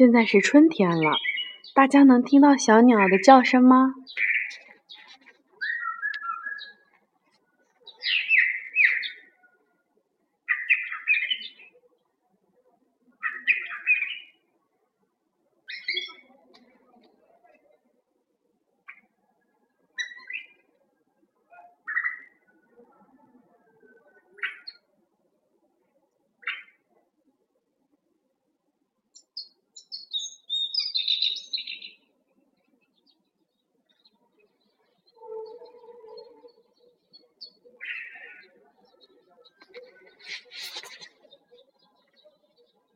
现在是春天了大家能听到小鸟的叫声吗？